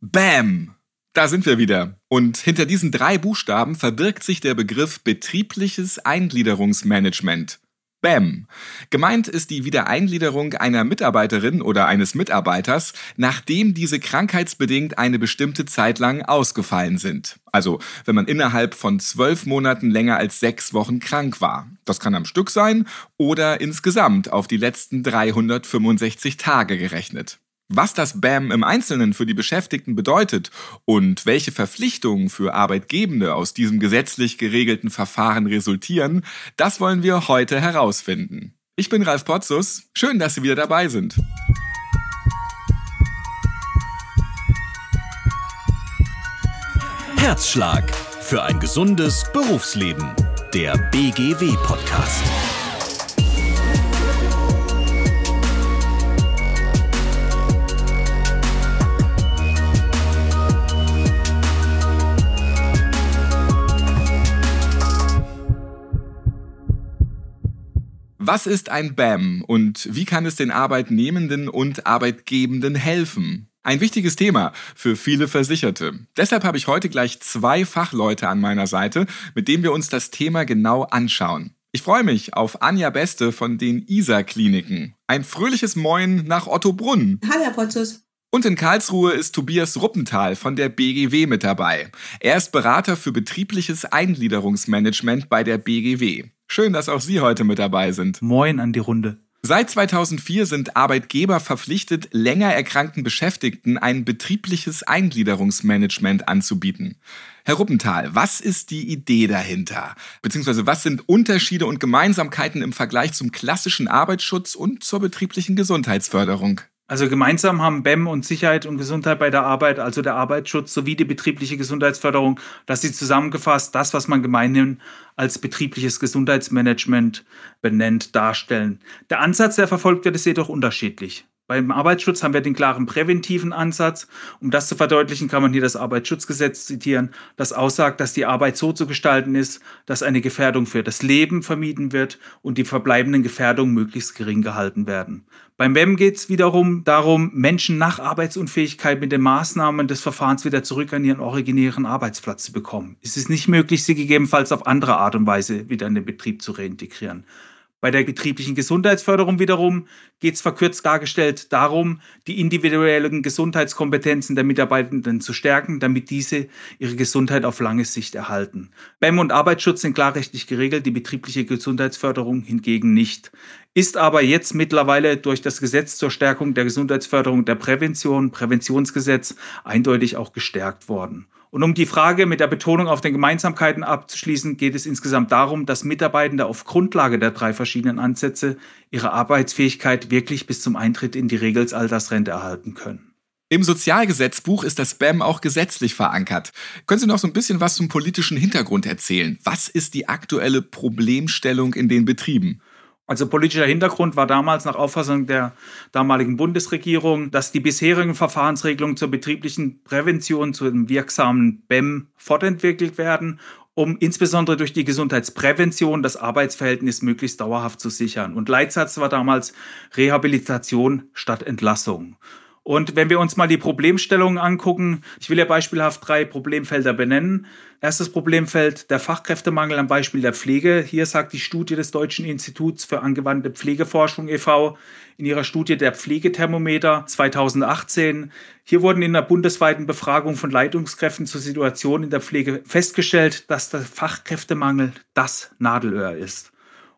Bam! Da sind wir wieder. Und hinter diesen drei Buchstaben verbirgt sich der Begriff betriebliches Eingliederungsmanagement. BAM. Gemeint ist die Wiedereingliederung einer Mitarbeiterin oder eines Mitarbeiters, nachdem diese krankheitsbedingt eine bestimmte Zeit lang ausgefallen sind. Also wenn man innerhalb von zwölf Monaten länger als sechs Wochen krank war. Das kann am Stück sein oder insgesamt auf die letzten 365 Tage gerechnet. Was das BAM im Einzelnen für die Beschäftigten bedeutet und welche Verpflichtungen für Arbeitgebende aus diesem gesetzlich geregelten Verfahren resultieren, das wollen wir heute herausfinden. Ich bin Ralf Potzus. Schön, dass Sie wieder dabei sind. Herzschlag für ein gesundes Berufsleben. Der BGW-Podcast. Was ist ein BAM und wie kann es den Arbeitnehmenden und Arbeitgebenden helfen? Ein wichtiges Thema für viele Versicherte. Deshalb habe ich heute gleich zwei Fachleute an meiner Seite, mit denen wir uns das Thema genau anschauen. Ich freue mich auf Anja Beste von den ISA-Kliniken. Ein fröhliches Moin nach Otto Brunn. Hallo, Herr Potzus. Und in Karlsruhe ist Tobias Ruppenthal von der BGW mit dabei. Er ist Berater für betriebliches Eingliederungsmanagement bei der BGW. Schön, dass auch Sie heute mit dabei sind. Moin an die Runde. Seit 2004 sind Arbeitgeber verpflichtet, länger erkrankten Beschäftigten ein betriebliches Eingliederungsmanagement anzubieten. Herr Ruppenthal, was ist die Idee dahinter? Beziehungsweise was sind Unterschiede und Gemeinsamkeiten im Vergleich zum klassischen Arbeitsschutz und zur betrieblichen Gesundheitsförderung? Also gemeinsam haben BEM und Sicherheit und Gesundheit bei der Arbeit, also der Arbeitsschutz sowie die betriebliche Gesundheitsförderung, dass sie zusammengefasst das, was man gemeinhin als betriebliches Gesundheitsmanagement benennt, darstellen. Der Ansatz, der verfolgt wird, ist jedoch unterschiedlich. Beim Arbeitsschutz haben wir den klaren präventiven Ansatz. Um das zu verdeutlichen, kann man hier das Arbeitsschutzgesetz zitieren, das aussagt, dass die Arbeit so zu gestalten ist, dass eine Gefährdung für das Leben vermieden wird und die verbleibenden Gefährdungen möglichst gering gehalten werden. Beim WEM geht es wiederum darum, Menschen nach Arbeitsunfähigkeit mit den Maßnahmen des Verfahrens wieder zurück an ihren originären Arbeitsplatz zu bekommen. Es ist nicht möglich, sie gegebenenfalls auf andere Art und Weise wieder in den Betrieb zu reintegrieren. Bei der betrieblichen Gesundheitsförderung wiederum geht es verkürzt dargestellt darum, die individuellen Gesundheitskompetenzen der Mitarbeitenden zu stärken, damit diese ihre Gesundheit auf lange Sicht erhalten. BEM und Arbeitsschutz sind klar rechtlich geregelt, die betriebliche Gesundheitsförderung hingegen nicht. Ist aber jetzt mittlerweile durch das Gesetz zur Stärkung der Gesundheitsförderung der Prävention, Präventionsgesetz, eindeutig auch gestärkt worden. Und um die Frage mit der Betonung auf den Gemeinsamkeiten abzuschließen, geht es insgesamt darum, dass Mitarbeitende auf Grundlage der drei verschiedenen Ansätze ihre Arbeitsfähigkeit wirklich bis zum Eintritt in die Regelsaltersrente erhalten können. Im Sozialgesetzbuch ist das BAM auch gesetzlich verankert. Können Sie noch so ein bisschen was zum politischen Hintergrund erzählen? Was ist die aktuelle Problemstellung in den Betrieben? Also politischer Hintergrund war damals nach Auffassung der damaligen Bundesregierung, dass die bisherigen Verfahrensregelungen zur betrieblichen Prävention zu einem wirksamen BEM fortentwickelt werden, um insbesondere durch die Gesundheitsprävention das Arbeitsverhältnis möglichst dauerhaft zu sichern. Und Leitsatz war damals Rehabilitation statt Entlassung. Und wenn wir uns mal die Problemstellungen angucken, ich will ja beispielhaft drei Problemfelder benennen. Erstes Problemfeld der Fachkräftemangel am Beispiel der Pflege. Hier sagt die Studie des Deutschen Instituts für angewandte Pflegeforschung e.V. in ihrer Studie der Pflegethermometer 2018. Hier wurden in der bundesweiten Befragung von Leitungskräften zur Situation in der Pflege festgestellt, dass der Fachkräftemangel das Nadelöhr ist.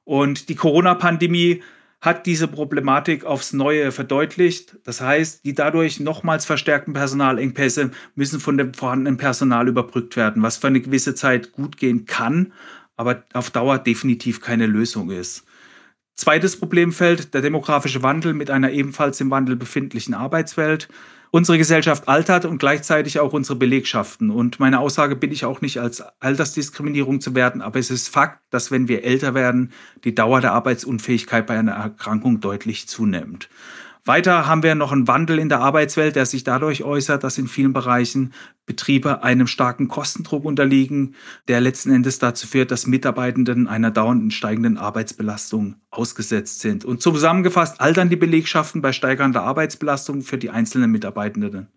Und die Corona-Pandemie hat diese Problematik aufs Neue verdeutlicht. Das heißt, die dadurch nochmals verstärkten Personalengpässe müssen von dem vorhandenen Personal überbrückt werden, was für eine gewisse Zeit gut gehen kann, aber auf Dauer definitiv keine Lösung ist. Zweites Problemfeld, der demografische Wandel mit einer ebenfalls im Wandel befindlichen Arbeitswelt. Unsere Gesellschaft altert und gleichzeitig auch unsere Belegschaften. Und meine Aussage bin ich auch nicht als Altersdiskriminierung zu werten, aber es ist Fakt, dass wenn wir älter werden, die Dauer der Arbeitsunfähigkeit bei einer Erkrankung deutlich zunimmt. Weiter haben wir noch einen Wandel in der Arbeitswelt, der sich dadurch äußert, dass in vielen Bereichen Betriebe einem starken Kostendruck unterliegen, der letzten Endes dazu führt, dass Mitarbeitenden einer dauernden steigenden Arbeitsbelastung ausgesetzt sind. Und zusammengefasst altern die Belegschaften bei steigernder Arbeitsbelastung für die einzelnen Mitarbeitenden.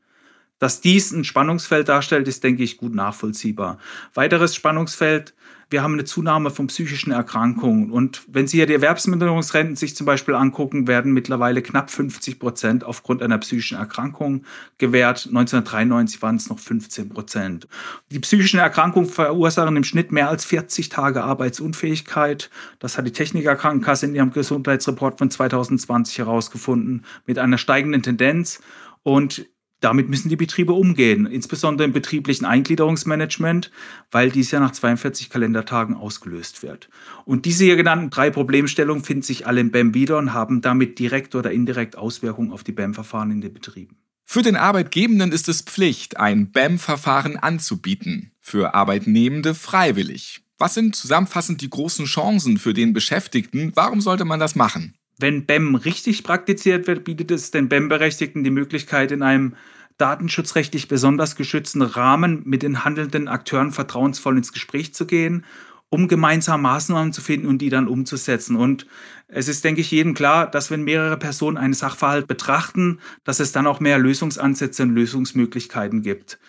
Dass dies ein Spannungsfeld darstellt, ist, denke ich, gut nachvollziehbar. Weiteres Spannungsfeld wir haben eine Zunahme von psychischen Erkrankungen. Und wenn Sie hier die Erwerbsminderungsrenten sich zum Beispiel angucken, werden mittlerweile knapp 50 Prozent aufgrund einer psychischen Erkrankung gewährt. 1993 waren es noch 15 Prozent. Die psychischen Erkrankungen verursachen im Schnitt mehr als 40 Tage Arbeitsunfähigkeit. Das hat die Technikerkrankenkasse in ihrem Gesundheitsreport von 2020 herausgefunden, mit einer steigenden Tendenz. Und damit müssen die Betriebe umgehen, insbesondere im betrieblichen Eingliederungsmanagement, weil dies ja nach 42 Kalendertagen ausgelöst wird. Und diese hier genannten drei Problemstellungen finden sich alle im BEM wieder und haben damit direkt oder indirekt Auswirkungen auf die BEM-Verfahren in den Betrieben. Für den Arbeitgebenden ist es Pflicht, ein BEM-Verfahren anzubieten, für Arbeitnehmende freiwillig. Was sind zusammenfassend die großen Chancen für den Beschäftigten? Warum sollte man das machen? Wenn BEM richtig praktiziert wird, bietet es den BEM-Berechtigten die Möglichkeit, in einem datenschutzrechtlich besonders geschützten Rahmen mit den handelnden Akteuren vertrauensvoll ins Gespräch zu gehen, um gemeinsam Maßnahmen zu finden und die dann umzusetzen. Und es ist, denke ich, jedem klar, dass wenn mehrere Personen einen Sachverhalt betrachten, dass es dann auch mehr Lösungsansätze und Lösungsmöglichkeiten gibt.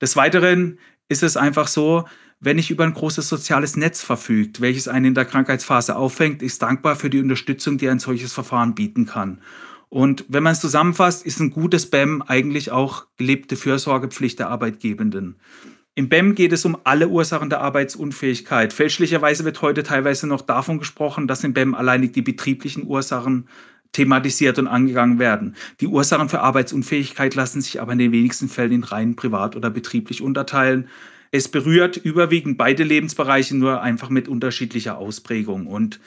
Des Weiteren ist es einfach so, wenn ich über ein großes soziales Netz verfügt, welches einen in der Krankheitsphase auffängt, ist dankbar für die Unterstützung, die ein solches Verfahren bieten kann. Und wenn man es zusammenfasst, ist ein gutes BEM eigentlich auch gelebte Fürsorgepflicht der Arbeitgebenden. Im BEM geht es um alle Ursachen der Arbeitsunfähigkeit. Fälschlicherweise wird heute teilweise noch davon gesprochen, dass im BEM alleinig die betrieblichen Ursachen thematisiert und angegangen werden. Die Ursachen für Arbeitsunfähigkeit lassen sich aber in den wenigsten Fällen in rein privat oder betrieblich unterteilen. Es berührt überwiegend beide Lebensbereiche, nur einfach mit unterschiedlicher Ausprägung. Und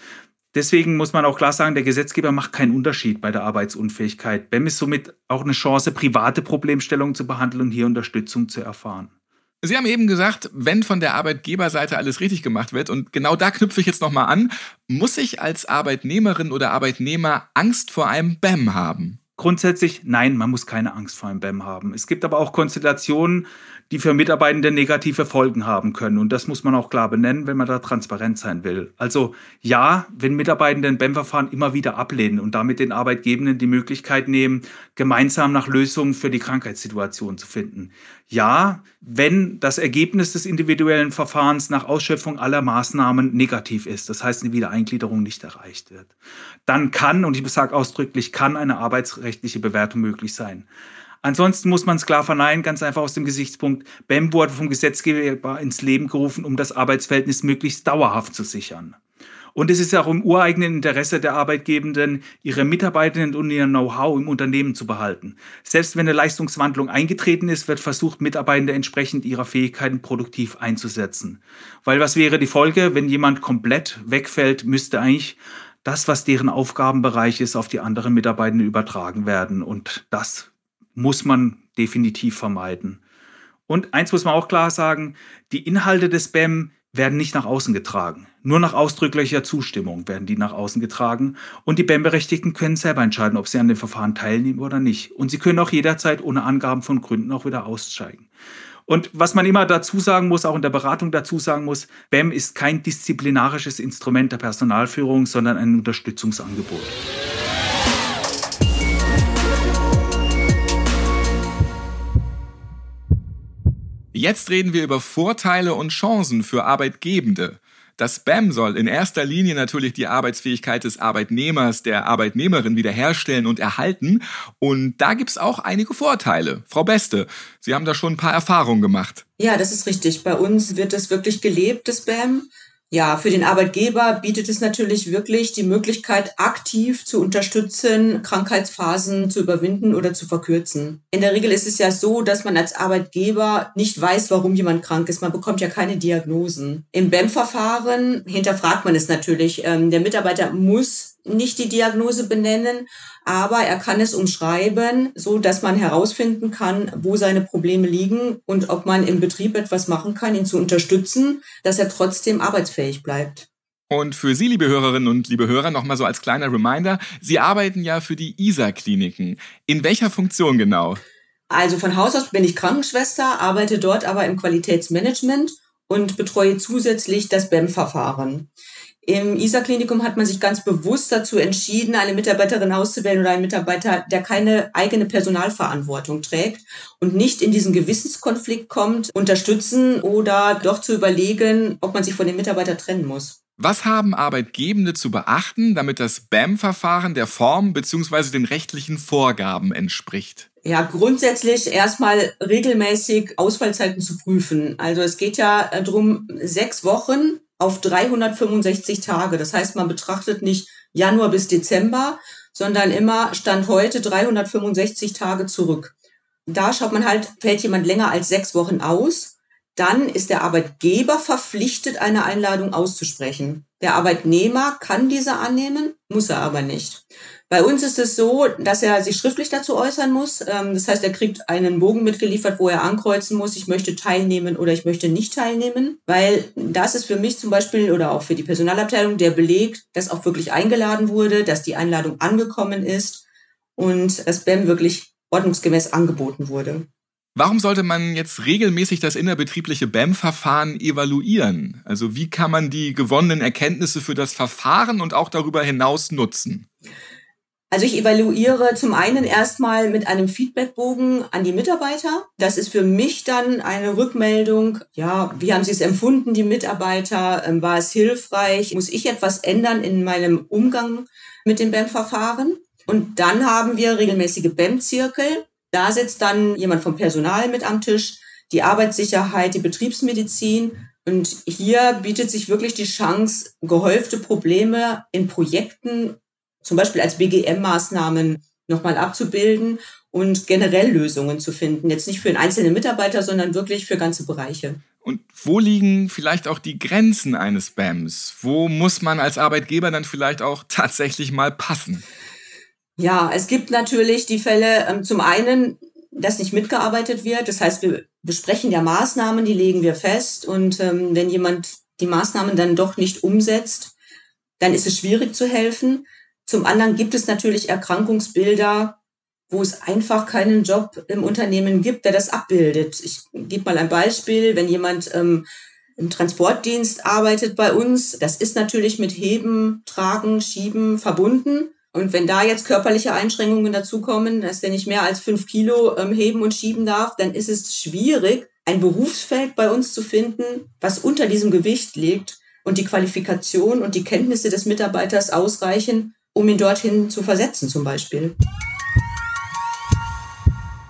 deswegen muss man auch klar sagen, der Gesetzgeber macht keinen Unterschied bei der Arbeitsunfähigkeit. BEM ist somit auch eine Chance, private Problemstellungen zu behandeln und hier Unterstützung zu erfahren. Sie haben eben gesagt, wenn von der Arbeitgeberseite alles richtig gemacht wird, und genau da knüpfe ich jetzt nochmal an, muss ich als Arbeitnehmerin oder Arbeitnehmer Angst vor einem BEM haben? Grundsätzlich nein, man muss keine Angst vor einem BEM haben. Es gibt aber auch Konstellationen, die für Mitarbeitende negative Folgen haben können. Und das muss man auch klar benennen, wenn man da transparent sein will. Also ja, wenn Mitarbeitende ein BEM-Verfahren immer wieder ablehnen und damit den Arbeitgebenden die Möglichkeit nehmen, gemeinsam nach Lösungen für die Krankheitssituation zu finden. Ja, wenn das Ergebnis des individuellen Verfahrens nach Ausschöpfung aller Maßnahmen negativ ist, das heißt eine Wiedereingliederung nicht erreicht wird, dann kann, und ich sage ausdrücklich, kann eine arbeitsrechtliche Bewertung möglich sein. Ansonsten muss man es klar verneinen, ganz einfach aus dem Gesichtspunkt, BEM wurde vom Gesetzgeber ins Leben gerufen, um das Arbeitsverhältnis möglichst dauerhaft zu sichern. Und es ist auch im ureigenen Interesse der Arbeitgebenden, ihre Mitarbeitenden und ihr Know-how im Unternehmen zu behalten. Selbst wenn eine Leistungswandlung eingetreten ist, wird versucht, Mitarbeitende entsprechend ihrer Fähigkeiten produktiv einzusetzen. Weil was wäre die Folge, wenn jemand komplett wegfällt, müsste eigentlich das, was deren Aufgabenbereich ist, auf die anderen Mitarbeitenden übertragen werden. Und das muss man definitiv vermeiden. Und eins muss man auch klar sagen, die Inhalte des BEM werden nicht nach außen getragen. Nur nach ausdrücklicher Zustimmung werden die nach außen getragen und die BEM-Berechtigten können selber entscheiden, ob sie an dem Verfahren teilnehmen oder nicht. Und sie können auch jederzeit ohne Angaben von Gründen auch wieder aussteigen. Und was man immer dazu sagen muss, auch in der Beratung dazu sagen muss, BEM ist kein disziplinarisches Instrument der Personalführung, sondern ein Unterstützungsangebot. Jetzt reden wir über Vorteile und Chancen für Arbeitgebende. Das BAM soll in erster Linie natürlich die Arbeitsfähigkeit des Arbeitnehmers, der Arbeitnehmerin wiederherstellen und erhalten. Und da gibt es auch einige Vorteile. Frau Beste, Sie haben da schon ein paar Erfahrungen gemacht. Ja, das ist richtig. Bei uns wird es wirklich gelebt, das BAM. Ja, für den Arbeitgeber bietet es natürlich wirklich die Möglichkeit, aktiv zu unterstützen, Krankheitsphasen zu überwinden oder zu verkürzen. In der Regel ist es ja so, dass man als Arbeitgeber nicht weiß, warum jemand krank ist. Man bekommt ja keine Diagnosen. Im BEM-Verfahren hinterfragt man es natürlich. Ähm, der Mitarbeiter muss nicht die Diagnose benennen, aber er kann es umschreiben, so dass man herausfinden kann, wo seine Probleme liegen und ob man im Betrieb etwas machen kann, ihn zu unterstützen, dass er trotzdem arbeitsfähig bleibt. Und für Sie, liebe Hörerinnen und liebe Hörer, nochmal so als kleiner Reminder, Sie arbeiten ja für die ISA-Kliniken. In welcher Funktion genau? Also von Haus aus bin ich Krankenschwester, arbeite dort aber im Qualitätsmanagement und betreue zusätzlich das BEM-Verfahren. Im ISA-Klinikum hat man sich ganz bewusst dazu entschieden, eine Mitarbeiterin auszuwählen oder einen Mitarbeiter, der keine eigene Personalverantwortung trägt und nicht in diesen Gewissenskonflikt kommt, unterstützen oder doch zu überlegen, ob man sich von dem Mitarbeiter trennen muss. Was haben Arbeitgebende zu beachten, damit das BAM-Verfahren der Form bzw. den rechtlichen Vorgaben entspricht? Ja, grundsätzlich erstmal regelmäßig Ausfallzeiten zu prüfen. Also es geht ja darum, sechs Wochen auf 365 Tage. Das heißt, man betrachtet nicht Januar bis Dezember, sondern immer Stand heute 365 Tage zurück. Da schaut man halt, fällt jemand länger als sechs Wochen aus, dann ist der Arbeitgeber verpflichtet, eine Einladung auszusprechen. Der Arbeitnehmer kann diese annehmen, muss er aber nicht. Bei uns ist es so, dass er sich schriftlich dazu äußern muss. Ähm, das heißt, er kriegt einen Bogen mitgeliefert, wo er ankreuzen muss, ich möchte teilnehmen oder ich möchte nicht teilnehmen. Weil das ist für mich zum Beispiel oder auch für die Personalabteilung der Beleg, dass auch wirklich eingeladen wurde, dass die Einladung angekommen ist und das BEM wirklich ordnungsgemäß angeboten wurde. Warum sollte man jetzt regelmäßig das innerbetriebliche BEM-Verfahren evaluieren? Also wie kann man die gewonnenen Erkenntnisse für das Verfahren und auch darüber hinaus nutzen? Also ich evaluiere zum einen erstmal mit einem Feedbackbogen an die Mitarbeiter. Das ist für mich dann eine Rückmeldung. Ja, wie haben Sie es empfunden, die Mitarbeiter? Ähm, war es hilfreich? Muss ich etwas ändern in meinem Umgang mit dem BEM-Verfahren? Und dann haben wir regelmäßige BEM-Zirkel. Da sitzt dann jemand vom Personal mit am Tisch, die Arbeitssicherheit, die Betriebsmedizin. Und hier bietet sich wirklich die Chance, gehäufte Probleme in Projekten zum Beispiel als BGM-Maßnahmen nochmal abzubilden und generell Lösungen zu finden. Jetzt nicht für einen einzelnen Mitarbeiter, sondern wirklich für ganze Bereiche. Und wo liegen vielleicht auch die Grenzen eines BAMs? Wo muss man als Arbeitgeber dann vielleicht auch tatsächlich mal passen? Ja, es gibt natürlich die Fälle, ähm, zum einen, dass nicht mitgearbeitet wird. Das heißt, wir besprechen ja Maßnahmen, die legen wir fest. Und ähm, wenn jemand die Maßnahmen dann doch nicht umsetzt, dann ist es schwierig zu helfen. Zum anderen gibt es natürlich Erkrankungsbilder, wo es einfach keinen Job im Unternehmen gibt, der das abbildet. Ich gebe mal ein Beispiel. Wenn jemand ähm, im Transportdienst arbeitet bei uns, das ist natürlich mit Heben, Tragen, Schieben verbunden. Und wenn da jetzt körperliche Einschränkungen dazukommen, dass der nicht mehr als fünf Kilo ähm, heben und schieben darf, dann ist es schwierig, ein Berufsfeld bei uns zu finden, was unter diesem Gewicht liegt und die Qualifikation und die Kenntnisse des Mitarbeiters ausreichen, um ihn dorthin zu versetzen zum Beispiel.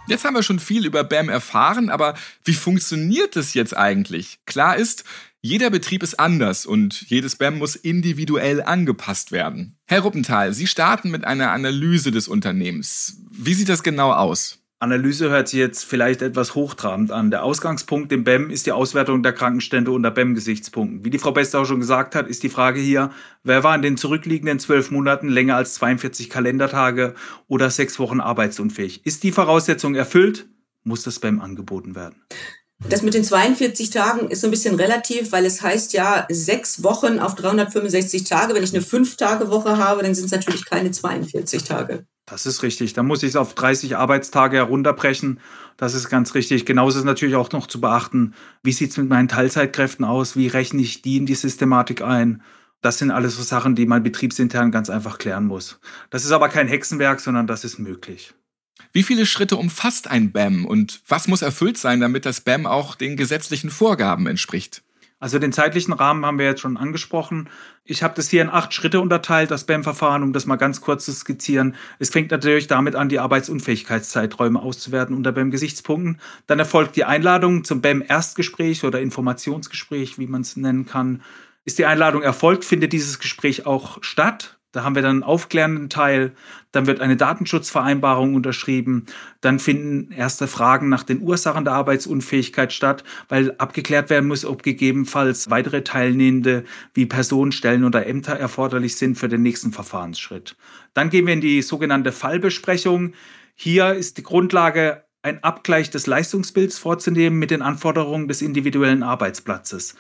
Jetzt haben wir schon viel über BAM erfahren, aber wie funktioniert es jetzt eigentlich? Klar ist, jeder Betrieb ist anders und jedes BAM muss individuell angepasst werden. Herr Ruppenthal, Sie starten mit einer Analyse des Unternehmens. Wie sieht das genau aus? Analyse hört sich jetzt vielleicht etwas hochtrabend an. Der Ausgangspunkt im BEM ist die Auswertung der Krankenstände unter BEM-Gesichtspunkten. Wie die Frau Bester auch schon gesagt hat, ist die Frage hier, wer war in den zurückliegenden zwölf Monaten länger als 42 Kalendertage oder sechs Wochen arbeitsunfähig? Ist die Voraussetzung erfüllt, muss das BEM angeboten werden. Das mit den 42 Tagen ist so ein bisschen relativ, weil es heißt ja sechs Wochen auf 365 Tage. Wenn ich eine Fünf-Tage-Woche habe, dann sind es natürlich keine 42 Tage. Das ist richtig. Da muss ich es auf 30 Arbeitstage herunterbrechen. Das ist ganz richtig. Genauso ist natürlich auch noch zu beachten, wie sieht es mit meinen Teilzeitkräften aus? Wie rechne ich die in die Systematik ein? Das sind alles so Sachen, die man betriebsintern ganz einfach klären muss. Das ist aber kein Hexenwerk, sondern das ist möglich. Wie viele Schritte umfasst ein BAM und was muss erfüllt sein, damit das BAM auch den gesetzlichen Vorgaben entspricht? Also den zeitlichen Rahmen haben wir jetzt schon angesprochen. Ich habe das hier in acht Schritte unterteilt, das BAM-Verfahren, um das mal ganz kurz zu skizzieren. Es fängt natürlich damit an, die Arbeitsunfähigkeitszeiträume auszuwerten unter BAM-Gesichtspunkten. Dann erfolgt die Einladung zum BAM-Erstgespräch oder Informationsgespräch, wie man es nennen kann. Ist die Einladung erfolgt, findet dieses Gespräch auch statt. Da haben wir dann einen aufklärenden Teil, dann wird eine Datenschutzvereinbarung unterschrieben, dann finden erste Fragen nach den Ursachen der Arbeitsunfähigkeit statt, weil abgeklärt werden muss, ob gegebenenfalls weitere Teilnehmende wie Personen, Stellen oder Ämter erforderlich sind für den nächsten Verfahrensschritt. Dann gehen wir in die sogenannte Fallbesprechung. Hier ist die Grundlage ein Abgleich des Leistungsbilds vorzunehmen mit den Anforderungen des individuellen Arbeitsplatzes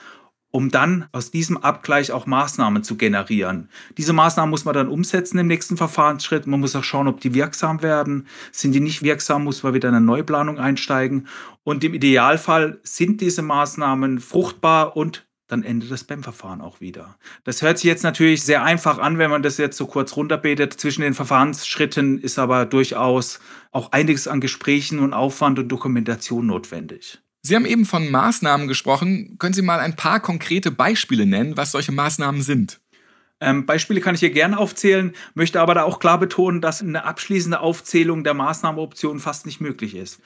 um dann aus diesem Abgleich auch Maßnahmen zu generieren. Diese Maßnahmen muss man dann umsetzen im nächsten Verfahrensschritt. Man muss auch schauen, ob die wirksam werden. Sind die nicht wirksam, muss man wieder in eine Neuplanung einsteigen. Und im Idealfall sind diese Maßnahmen fruchtbar und dann endet das BEM-Verfahren auch wieder. Das hört sich jetzt natürlich sehr einfach an, wenn man das jetzt so kurz runterbetet. Zwischen den Verfahrensschritten ist aber durchaus auch einiges an Gesprächen und Aufwand und Dokumentation notwendig. Sie haben eben von Maßnahmen gesprochen. Können Sie mal ein paar konkrete Beispiele nennen, was solche Maßnahmen sind? Ähm, Beispiele kann ich hier gerne aufzählen, möchte aber da auch klar betonen, dass eine abschließende Aufzählung der Maßnahmenoptionen fast nicht möglich ist.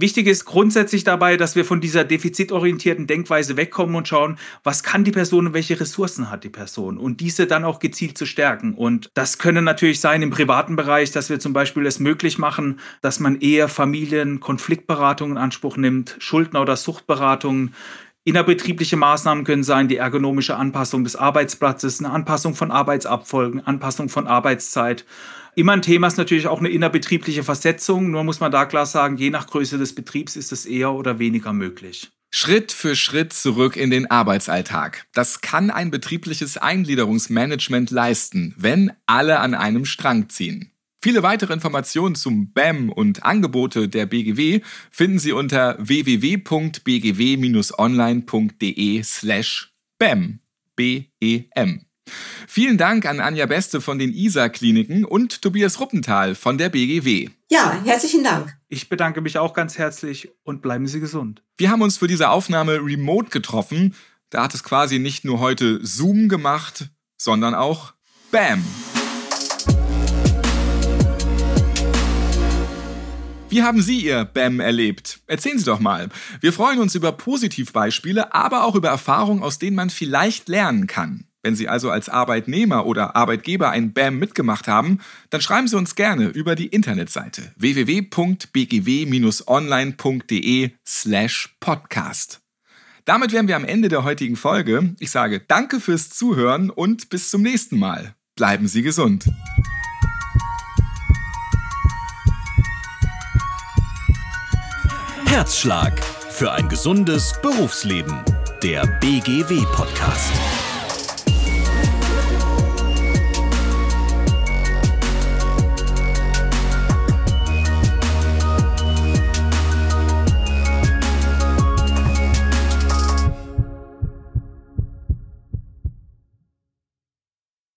Wichtig ist grundsätzlich dabei, dass wir von dieser defizitorientierten Denkweise wegkommen und schauen, was kann die Person und welche Ressourcen hat die Person und diese dann auch gezielt zu stärken. Und das können natürlich sein im privaten Bereich, dass wir zum Beispiel es möglich machen, dass man eher Familien, Konfliktberatungen in Anspruch nimmt, Schuldner- oder Suchtberatungen. Innerbetriebliche Maßnahmen können sein die ergonomische Anpassung des Arbeitsplatzes, eine Anpassung von Arbeitsabfolgen, Anpassung von Arbeitszeit. Immer ein Thema ist natürlich auch eine innerbetriebliche Versetzung. Nur muss man da klar sagen, je nach Größe des Betriebs ist es eher oder weniger möglich. Schritt für Schritt zurück in den Arbeitsalltag. Das kann ein betriebliches Eingliederungsmanagement leisten, wenn alle an einem Strang ziehen. Viele weitere Informationen zum BAM und Angebote der BGW finden Sie unter www.bgw-online.de slash BAM. B-E-M. Vielen Dank an Anja Beste von den ISA-Kliniken und Tobias Ruppenthal von der BGW. Ja, herzlichen Dank. Ich bedanke mich auch ganz herzlich und bleiben Sie gesund. Wir haben uns für diese Aufnahme remote getroffen. Da hat es quasi nicht nur heute Zoom gemacht, sondern auch BAM. Wie haben Sie Ihr BAM erlebt? Erzählen Sie doch mal. Wir freuen uns über Positivbeispiele, aber auch über Erfahrungen, aus denen man vielleicht lernen kann. Wenn Sie also als Arbeitnehmer oder Arbeitgeber ein BAM mitgemacht haben, dann schreiben Sie uns gerne über die Internetseite www.bgw-online.de slash podcast. Damit wären wir am Ende der heutigen Folge. Ich sage danke fürs Zuhören und bis zum nächsten Mal. Bleiben Sie gesund. Herzschlag für ein gesundes Berufsleben. Der BGW-Podcast.